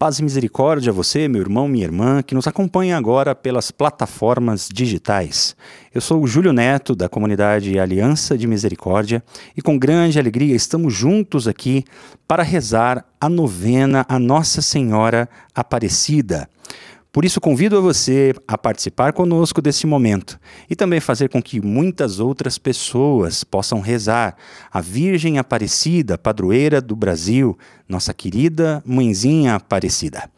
Paz e misericórdia a você, meu irmão, minha irmã, que nos acompanha agora pelas plataformas digitais. Eu sou o Júlio Neto, da comunidade Aliança de Misericórdia, e com grande alegria estamos juntos aqui para rezar a novena a Nossa Senhora Aparecida. Por isso, convido a você a participar conosco desse momento e também fazer com que muitas outras pessoas possam rezar a Virgem Aparecida, padroeira do Brasil, nossa querida Mãezinha Aparecida.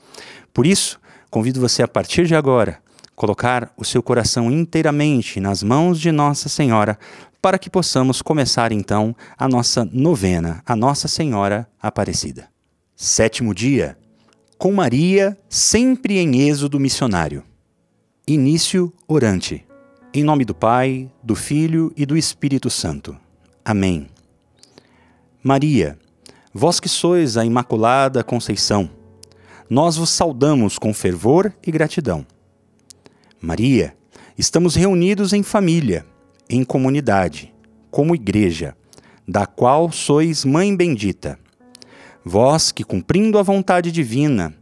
Por isso, convido você a partir de agora colocar o seu coração inteiramente nas mãos de Nossa Senhora para que possamos começar então a nossa novena, a Nossa Senhora Aparecida. Sétimo dia com Maria, sempre em êxodo missionário. Início orante. Em nome do Pai, do Filho e do Espírito Santo. Amém. Maria, vós que sois a Imaculada Conceição, nós vos saudamos com fervor e gratidão. Maria, estamos reunidos em família, em comunidade, como igreja, da qual sois Mãe Bendita Vós que, cumprindo a vontade divina,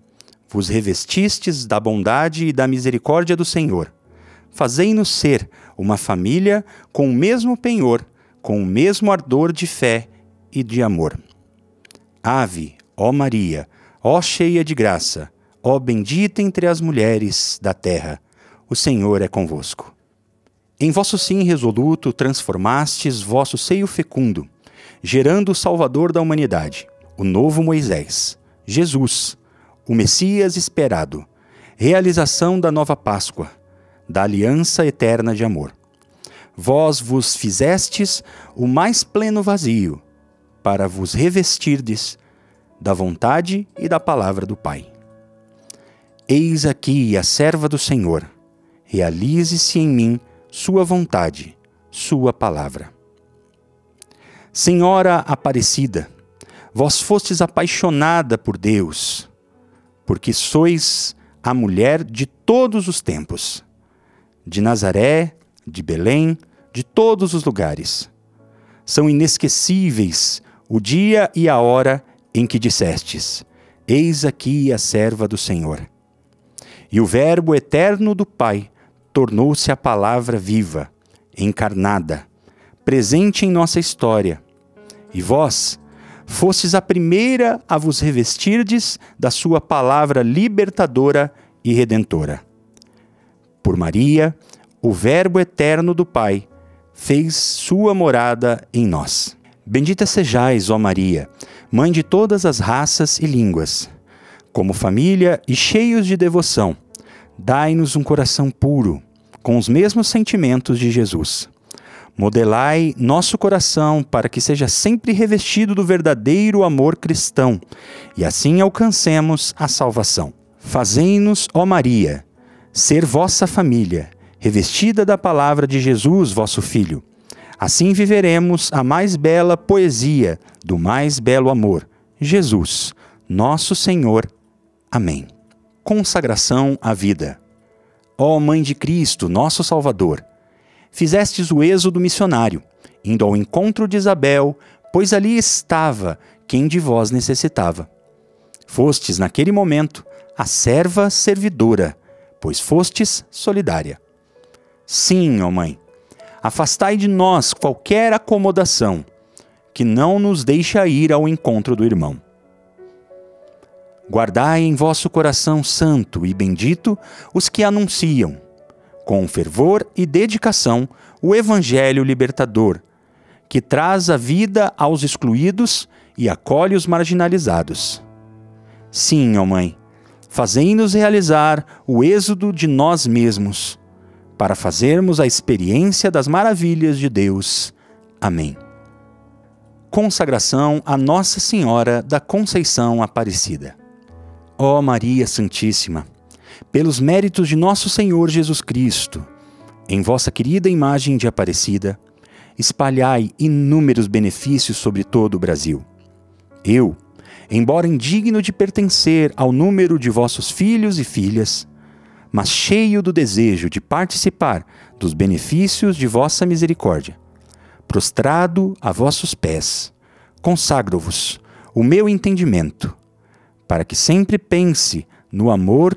vos revestistes da bondade e da misericórdia do Senhor, fazei-nos ser uma família com o mesmo penhor, com o mesmo ardor de fé e de amor. Ave, ó Maria, ó cheia de graça, ó bendita entre as mulheres da terra, o Senhor é convosco. Em vosso sim resoluto transformastes vosso seio fecundo, gerando o Salvador da humanidade o novo Moisés, Jesus, o Messias esperado, realização da nova Páscoa, da aliança eterna de amor. Vós vos fizestes o mais pleno vazio, para vos revestirdes da vontade e da palavra do Pai. Eis aqui a serva do Senhor, realize-se em mim sua vontade, sua palavra. Senhora Aparecida, Vós fostes apaixonada por Deus, porque sois a mulher de todos os tempos, de Nazaré, de Belém, de todos os lugares. São inesquecíveis o dia e a hora em que dissestes: Eis aqui a serva do Senhor. E o Verbo eterno do Pai tornou-se a palavra viva, encarnada, presente em nossa história. E vós, fostes a primeira a vos revestirdes da sua palavra libertadora e redentora. Por Maria, o Verbo eterno do Pai fez sua morada em nós. Bendita sejais, ó Maria, mãe de todas as raças e línguas. Como família e cheios de devoção, dai-nos um coração puro, com os mesmos sentimentos de Jesus. Modelai nosso coração para que seja sempre revestido do verdadeiro amor cristão e assim alcancemos a salvação. Fazei-nos, ó Maria, ser vossa família, revestida da palavra de Jesus, vosso Filho. Assim viveremos a mais bela poesia do mais belo amor, Jesus, nosso Senhor. Amém. Consagração à vida. Ó Mãe de Cristo, nosso Salvador, fizestes o êxodo missionário, indo ao encontro de Isabel, pois ali estava quem de vós necessitava. Fostes, naquele momento, a serva servidora, pois fostes solidária. Sim, ó Mãe, afastai de nós qualquer acomodação que não nos deixa ir ao encontro do irmão. Guardai em vosso coração santo e bendito os que anunciam com fervor e dedicação, o Evangelho libertador, que traz a vida aos excluídos e acolhe os marginalizados. Sim, ó Mãe, fazei-nos realizar o êxodo de nós mesmos, para fazermos a experiência das maravilhas de Deus. Amém. Consagração a Nossa Senhora da Conceição Aparecida. Ó Maria Santíssima, pelos méritos de nosso Senhor Jesus Cristo, em vossa querida imagem de Aparecida, espalhai inúmeros benefícios sobre todo o Brasil. Eu, embora indigno de pertencer ao número de vossos filhos e filhas, mas cheio do desejo de participar dos benefícios de vossa misericórdia, prostrado a vossos pés, consagro-vos o meu entendimento, para que sempre pense no amor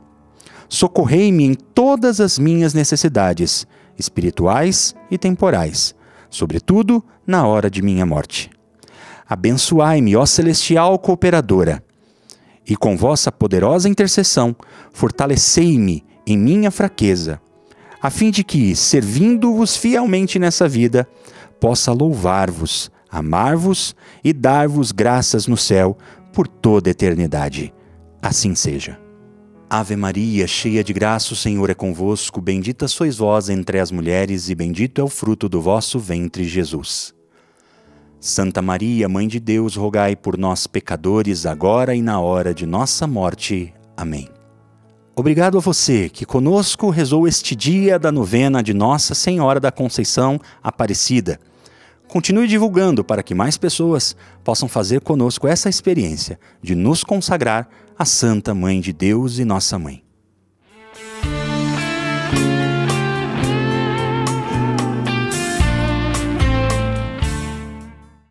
Socorrei-me em todas as minhas necessidades, espirituais e temporais, sobretudo na hora de minha morte. Abençoai-me, ó celestial cooperadora, e com vossa poderosa intercessão, fortalecei-me em minha fraqueza, a fim de que, servindo-vos fielmente nessa vida, possa louvar-vos, amar-vos e dar-vos graças no céu por toda eternidade. Assim seja. Ave Maria, cheia de graça, o Senhor é convosco, bendita sois vós entre as mulheres e bendito é o fruto do vosso ventre, Jesus. Santa Maria, Mãe de Deus, rogai por nós pecadores, agora e na hora de nossa morte. Amém. Obrigado a você que conosco rezou este dia da novena de Nossa Senhora da Conceição Aparecida. Continue divulgando para que mais pessoas possam fazer conosco essa experiência de nos consagrar à Santa Mãe de Deus e Nossa Mãe.